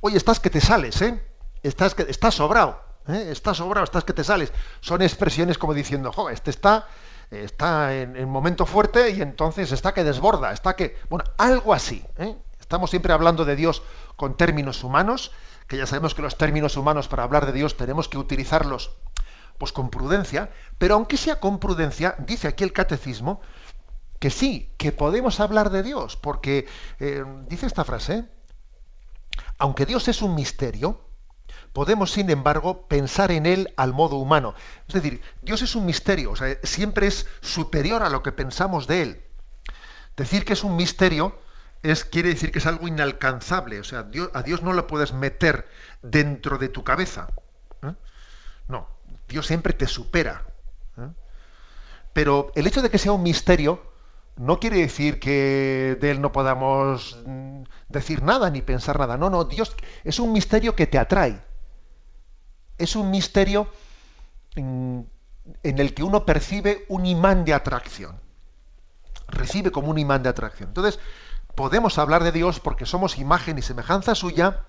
Oye, estás que te sales, ¿eh? Estás, que, estás sobrado, ¿eh? Estás sobrado, estás que te sales. Son expresiones como diciendo, joder, este está, está en, en, momento fuerte y entonces está que desborda, está que... Bueno, algo así, ¿eh? Estamos siempre hablando de Dios con términos humanos, que ya sabemos que los términos humanos para hablar de Dios tenemos que utilizarlos pues con prudencia, pero aunque sea con prudencia, dice aquí el catecismo que sí, que podemos hablar de Dios, porque eh, dice esta frase, aunque Dios es un misterio, podemos sin embargo pensar en él al modo humano. Es decir, Dios es un misterio, siempre es superior a lo que pensamos de él. Decir que es un misterio es, quiere decir que es algo inalcanzable. O sea, a Dios no lo puedes meter dentro de tu cabeza. ¿eh? No, Dios siempre te supera. ¿eh? Pero el hecho de que sea un misterio no quiere decir que de él no podamos mm, decir nada ni pensar nada. No, no, Dios es un misterio que te atrae. Es un misterio mm, en el que uno percibe un imán de atracción. Recibe como un imán de atracción. Entonces, podemos hablar de Dios porque somos imagen y semejanza suya,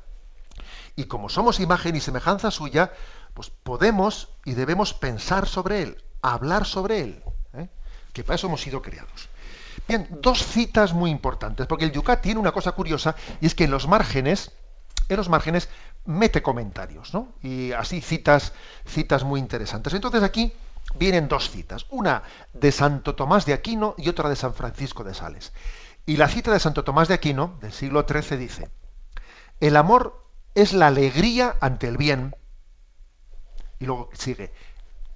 y como somos imagen y semejanza suya, pues podemos y debemos pensar sobre Él, hablar sobre Él, ¿eh? que para eso hemos sido creados. Bien, dos citas muy importantes, porque el Yucat tiene una cosa curiosa, y es que en los márgenes, en los márgenes mete comentarios, ¿no? Y así citas, citas muy interesantes. Entonces aquí vienen dos citas, una de Santo Tomás de Aquino y otra de San Francisco de Sales. Y la cita de Santo Tomás de Aquino, del siglo XIII, dice, el amor es la alegría ante el bien. Y luego sigue,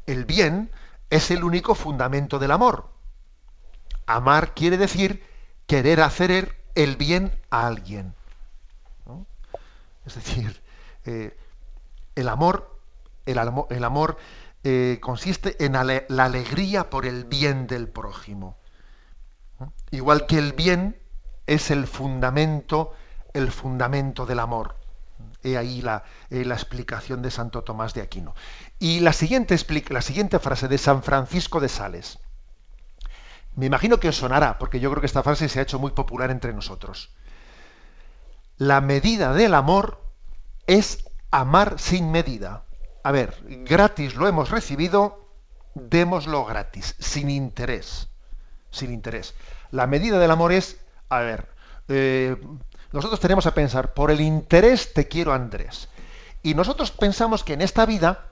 el bien es el único fundamento del amor. Amar quiere decir querer hacer el bien a alguien. Es decir, eh, el amor, el, amor eh, consiste en la alegría por el bien del prójimo. Igual que el bien es el fundamento, el fundamento del amor. He ahí la, la, explicación de Santo Tomás de Aquino. Y la siguiente, la siguiente frase de San Francisco de Sales. Me imagino que os sonará, porque yo creo que esta frase se ha hecho muy popular entre nosotros. La medida del amor es amar sin medida. A ver, gratis lo hemos recibido, démoslo gratis, sin interés sin interés. La medida del amor es, a ver, eh, nosotros tenemos a pensar, por el interés te quiero Andrés. Y nosotros pensamos que en esta vida,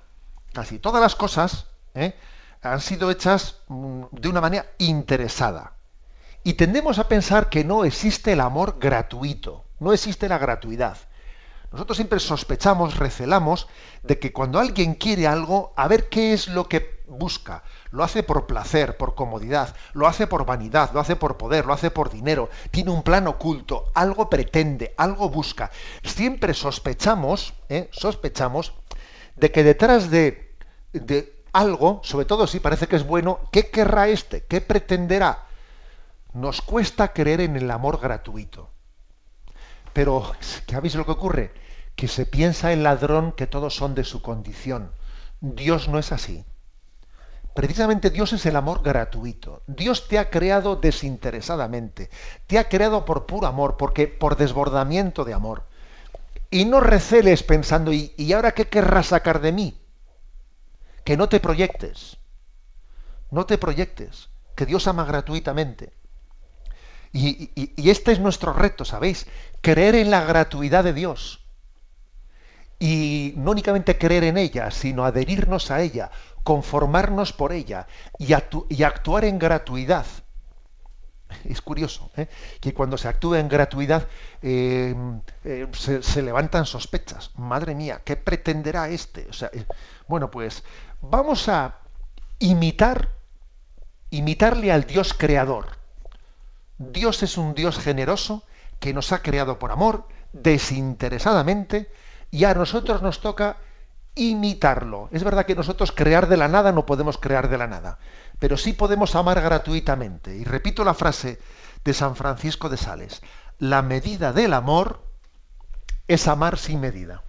casi todas las cosas ¿eh? han sido hechas mm, de una manera interesada. Y tendemos a pensar que no existe el amor gratuito, no existe la gratuidad. Nosotros siempre sospechamos, recelamos de que cuando alguien quiere algo, a ver qué es lo que busca. Lo hace por placer, por comodidad, lo hace por vanidad, lo hace por poder, lo hace por dinero. Tiene un plan oculto, algo pretende, algo busca. Siempre sospechamos, ¿eh? sospechamos de que detrás de, de algo, sobre todo si parece que es bueno, ¿qué querrá este? ¿Qué pretenderá? Nos cuesta creer en el amor gratuito. Pero, ¿qué habéis lo que ocurre? Que se piensa el ladrón que todos son de su condición. Dios no es así. Precisamente Dios es el amor gratuito. Dios te ha creado desinteresadamente. Te ha creado por puro amor, porque por desbordamiento de amor. Y no receles pensando, ¿y, y ahora qué querrás sacar de mí? Que no te proyectes. No te proyectes. Que Dios ama gratuitamente. Y, este es nuestro reto, ¿sabéis? Creer en la gratuidad de Dios. Y no únicamente creer en ella, sino adherirnos a ella, conformarnos por ella y, actuar en gratuidad. Es curioso ¿eh? que cuando se actúa en gratuidad eh, eh, se, levantan sospechas. Madre mía, ¿qué pretenderá este? O sea, bueno, pues vamos a imitar, imitarle al Dios creador. Dios es un Dios generoso que nos ha creado por amor, desinteresadamente, y a nosotros nos toca imitarlo. Es verdad que nosotros crear de la nada no podemos crear de la nada, pero sí podemos amar gratuitamente. Y repito la frase de San Francisco de Sales, la medida del amor es amar sin medida.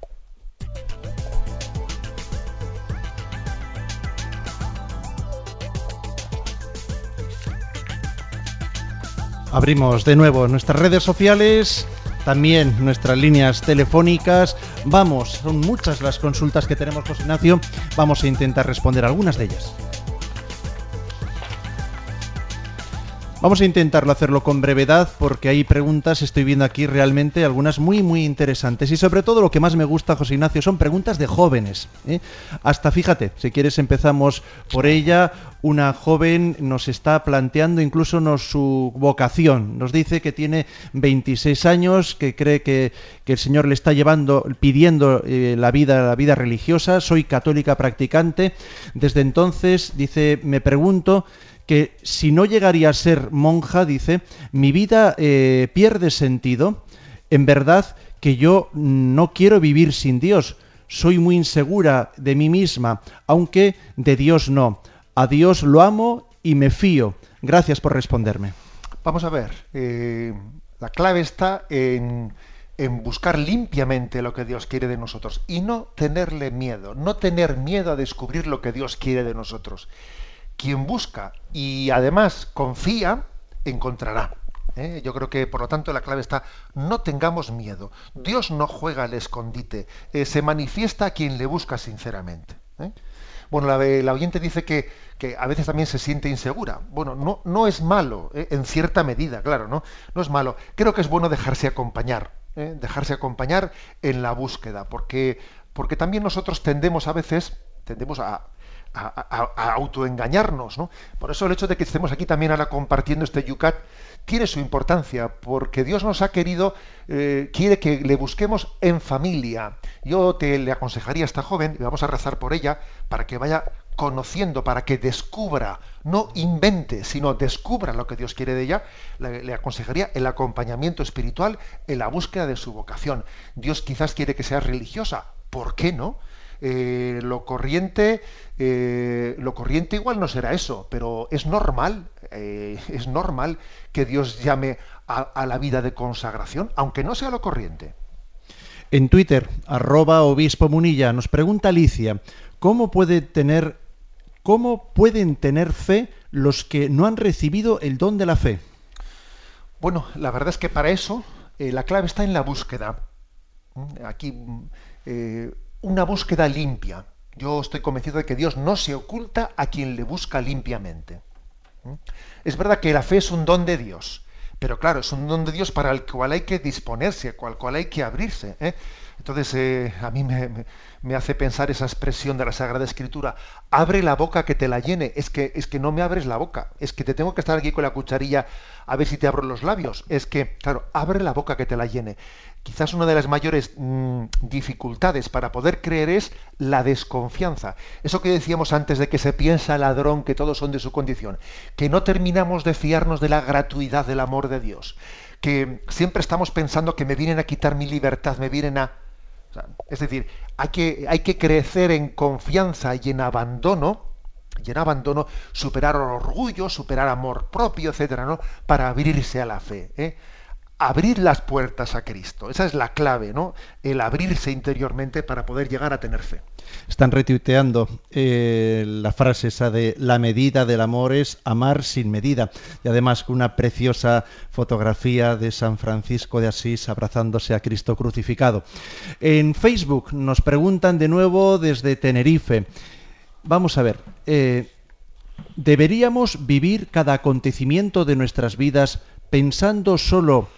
Abrimos de nuevo nuestras redes sociales, también nuestras líneas telefónicas. Vamos, son muchas las consultas que tenemos, José Ignacio. Vamos a intentar responder algunas de ellas. Vamos a intentarlo hacerlo con brevedad porque hay preguntas, estoy viendo aquí realmente algunas muy muy interesantes y sobre todo lo que más me gusta, José Ignacio, son preguntas de jóvenes. ¿eh? Hasta fíjate, si quieres empezamos por ella. Una joven nos está planteando incluso su vocación. Nos dice que tiene 26 años, que cree que, el Señor le está llevando, pidiendo eh, la vida, la vida religiosa. Soy católica practicante. Desde entonces, dice, me pregunto que si no llegaría a ser monja, dice, mi vida eh, pierde sentido. En verdad que yo no quiero vivir sin Dios. Soy muy insegura de mí misma, aunque de Dios no. A Dios lo amo y me fío. Gracias por responderme. Vamos a ver, eh, la clave está en, en buscar limpiamente lo que Dios quiere de nosotros y no tenerle miedo, no tener miedo a descubrir lo que Dios quiere de nosotros quien busca y además confía, encontrará. ¿eh? Yo creo que, por lo tanto, la clave está, no tengamos miedo. Dios no juega al escondite, eh, se manifiesta a quien le busca sinceramente. ¿eh? Bueno, la, oyente dice que, a veces también se siente insegura. Bueno, no, no es malo, en cierta medida, claro, ¿no? No es malo. Creo que es bueno dejarse acompañar, dejarse acompañar en la búsqueda, porque, porque también nosotros tendemos a veces, tendemos a, a, autoengañarnos. ¿no? Por eso el hecho de que estemos aquí también ahora compartiendo este yucat tiene su importancia, porque Dios nos ha querido, eh, quiere que le busquemos en familia. Yo te le aconsejaría a esta joven, y vamos a rezar por ella, para que vaya conociendo, para que descubra, no invente, sino descubra lo que Dios quiere de ella, le, le, aconsejaría el acompañamiento espiritual en la búsqueda de su vocación. Dios quizás quiere que sea religiosa, ¿por qué no? Eh, lo corriente, eh, lo corriente igual no será eso, pero es normal, eh, es normal que Dios llame a, la vida de consagración, aunque no sea lo corriente. En Twitter, arroba obispo Munilla, nos pregunta Alicia, ¿cómo puede tener, cómo pueden tener fe los que no han recibido el don de la fe? Bueno, la verdad es que para eso la clave está en la búsqueda. Aquí una búsqueda limpia. Yo estoy convencido de que Dios no se oculta a quien le busca limpiamente. ¿Mm? Es verdad que la fe es un don de Dios, pero claro, es un don de Dios para el cual hay que disponerse, al cual hay que abrirse. ¿eh? Entonces, eh, a mí me, me hace pensar esa expresión de la Sagrada Escritura, abre la boca que te la llene, es que, es que no me abres la boca, es que te tengo que estar aquí con la cucharilla a ver si te abro los labios, es que, claro, abre la boca que te la llene. Quizás una de las mayores mm, dificultades para poder creer es la desconfianza. Eso que decíamos antes de que se piensa ladrón que todos son de su condición, que no terminamos de fiarnos de la gratuidad del amor de Dios, que siempre estamos pensando que me vienen a quitar mi libertad, me vienen a es decir, hay que, hay que crecer en confianza y en abandono, y en abandono, superar orgullo, superar amor propio, etcétera, ¿no? Para abrirse a la fe. ¿eh? Abrir las puertas a Cristo. Esa es la clave, ¿no? El abrirse interiormente para poder llegar a tener fe. Están retuiteando eh, la frase esa de la medida del amor es amar sin medida. Y además con una preciosa fotografía de San Francisco de Asís abrazándose a Cristo crucificado. En Facebook nos preguntan de nuevo desde Tenerife. Vamos a ver. Eh, ¿Deberíamos vivir cada acontecimiento de nuestras vidas pensando solo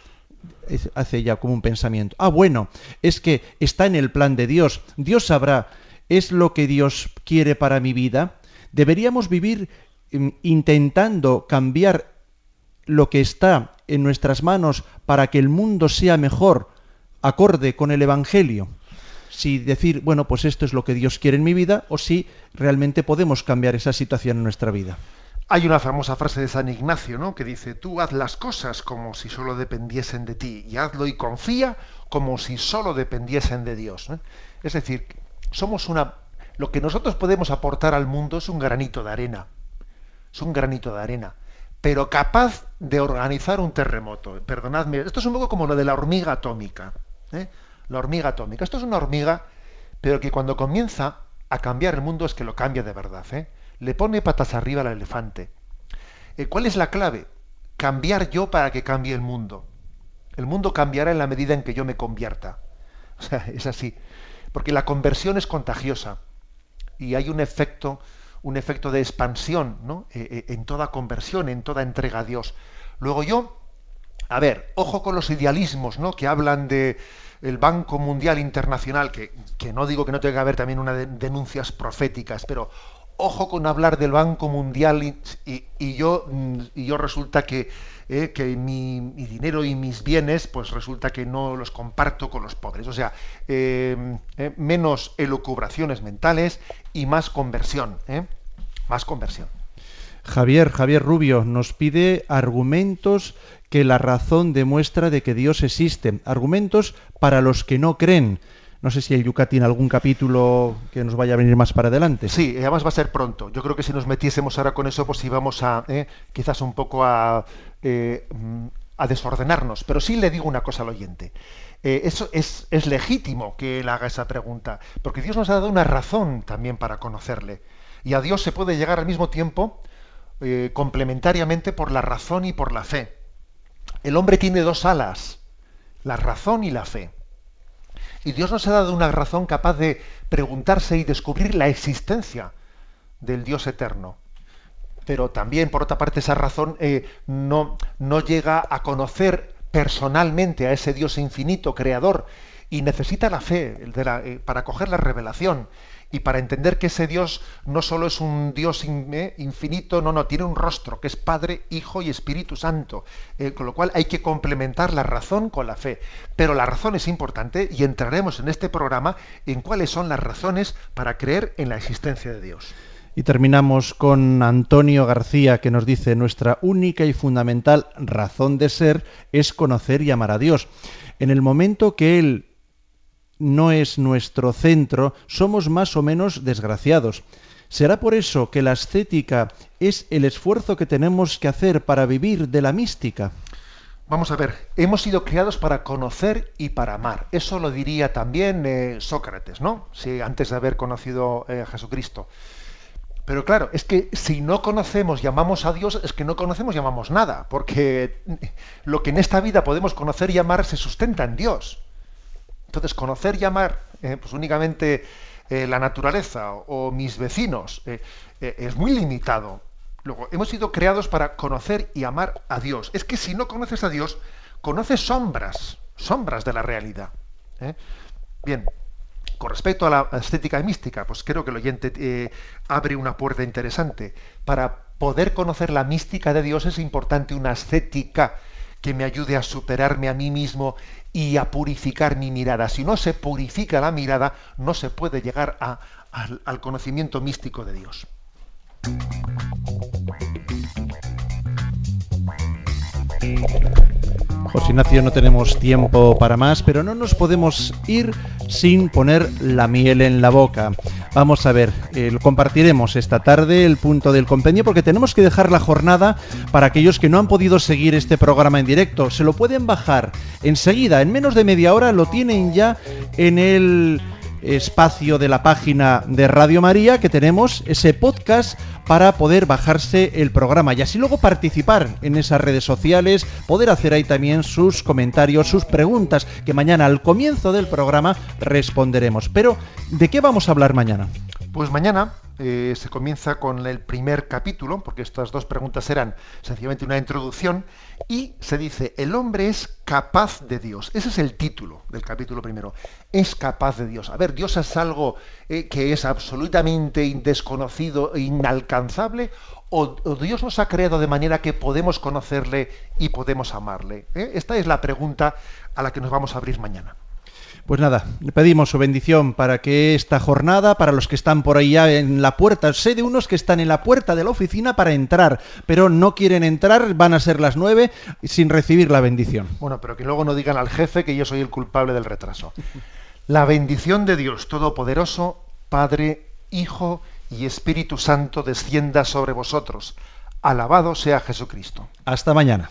hace ya como un pensamiento. Ah, bueno, es que está en el plan de Dios. Dios sabrá ¿Es lo que Dios quiere para mi vida? ¿Deberíamos vivir mm, intentando cambiar lo que está en nuestras manos para que el mundo sea mejor, acorde con el Evangelio? Si decir, bueno, pues esto es lo que Dios quiere en mi vida, o si realmente podemos cambiar esa situación en nuestra vida. Hay una famosa frase de San Ignacio, ¿no? Que dice, tú haz las cosas como si solo dependiesen de ti, y hazlo y confía como si solo dependiesen de Dios. Es decir, somos una... Lo que nosotros podemos aportar al mundo es un granito de arena. Es un granito de arena. Pero capaz de organizar un terremoto. Perdonadme, esto es un poco como lo de la hormiga atómica. ¿eh? La hormiga atómica. Esto es una hormiga, pero que cuando comienza a cambiar el mundo es que lo cambia de verdad. ¿eh? Le pone patas arriba al elefante. Eh, ¿Cuál es la clave? Cambiar yo para que cambie el mundo. El mundo cambiará en la medida en que yo me convierta. O sea, es así porque la conversión es contagiosa y hay un efecto, un efecto de expansión ¿no? Eh, eh, en toda conversión, en toda entrega a Dios. Luego yo, a ver, ojo con los idealismos ¿no? que hablan de el Banco Mundial Internacional, que, que no digo que no tenga que haber también unas denuncias proféticas, pero ojo con hablar del Banco Mundial y, yo resulta que eh, que mi, dinero y mis bienes, pues resulta que no los comparto con los pobres. O sea, em, eh, menos elucubraciones mentales y más conversión. ¿eh? Más conversión. Javier, Javier Rubio, nos pide argumentos que la razón demuestra de que Dios existe, argumentos para los que no creen. No sé si el Yucat tiene algún capítulo que nos vaya a venir más para adelante. Sí, además va a ser pronto. Yo creo que si nos metiésemos ahora con eso, pues íbamos a, quizás un poco a eh, a desordenarnos. Pero sí le digo una cosa al oyente. Eh, eso es, es, legítimo que él haga esa pregunta, porque Dios nos ha dado una razón también para conocerle. Y a Dios se puede llegar al mismo tiempo, eh, complementariamente, por la razón y por la fe. El hombre tiene dos alas, la razón y la fe. Y Dios nos ha dado una razón capaz de preguntarse y descubrir la existencia del Dios eterno. Pero también, por otra parte, esa razón eh, no, no llega a conocer personalmente a ese Dios infinito, creador, y necesita la fe eh, para coger la revelación y para entender que ese Dios no solo es un Dios eh, infinito, no, no, tiene un rostro, que es Padre, Hijo y Espíritu Santo, con lo cual hay que complementar la razón con la fe. Pero la razón es importante y entraremos en este programa en cuáles son las razones para creer en la existencia de Dios. Y terminamos con Antonio García que nos dice, nuestra única y fundamental razón de ser es conocer y amar a Dios. En el momento que Él no es nuestro centro, somos más o menos desgraciados. ¿Será por eso que la ascética es el esfuerzo que tenemos que hacer para vivir de la mística? Vamos a ver, hemos sido creados para conocer y para amar. Eso lo diría también eh, Sócrates, ¿no? Si antes de haber conocido eh, a Jesucristo. Pero claro, es que si no conocemos y amamos a Dios, es que no conocemos y amamos nada, porque lo que en esta vida podemos conocer y amar se sustenta en Dios. Entonces, conocer y amar, eh, pues únicamente eh, la naturaleza o, mis vecinos, eh, es muy limitado. Luego, hemos sido creados para conocer y amar a Dios. Es que si no conoces a Dios, conoces sombras, sombras de la realidad. Bien, Con respecto a la estética mística, pues creo que el oyente abre una puerta interesante. Para poder conocer la mística de Dios es importante una estética que me ayude a superarme a mí mismo y a purificar mi mirada. Si no se purifica la mirada, no se puede llegar al conocimiento místico de Dios. José Ignacio, no tenemos tiempo para más, pero no nos podemos ir sin poner la miel en la boca. Vamos a ver, eh, compartiremos esta tarde el punto del compendio porque tenemos que dejar la jornada para aquellos que no han podido seguir este programa en directo. Se lo pueden bajar enseguida, en menos de media hora lo tienen ya en el espacio de la página de Radio María que tenemos ese podcast para poder bajarse el programa y así luego participar en esas redes sociales, poder hacer ahí también sus comentarios, sus preguntas que mañana al comienzo del programa responderemos. Pero, ¿de qué vamos a hablar mañana? Pues mañana eh, se comienza con el primer capítulo, porque estas dos preguntas eran sencillamente una introducción, y se dice, el hombre es capaz de Dios. Ese es el título del capítulo primero. Es capaz de Dios. A ver, Dios es algo eh, que es absolutamente desconocido e inalcanzable, o, Dios nos ha creado de manera que podemos conocerle y podemos amarle. ¿Eh? Esta es la pregunta a la que nos vamos a abrir mañana. Pues nada, le pedimos su bendición para que esta jornada, para los que están por ahí ya en la puerta, sé de unos que están en la puerta de la oficina para entrar, pero no quieren entrar, van a ser las nueve sin recibir la bendición. Bueno, pero que luego no digan al jefe que yo soy el culpable del retraso. La bendición de Dios Todopoderoso, Padre, Hijo y Espíritu Santo descienda sobre vosotros. Alabado sea Jesucristo. Hasta mañana.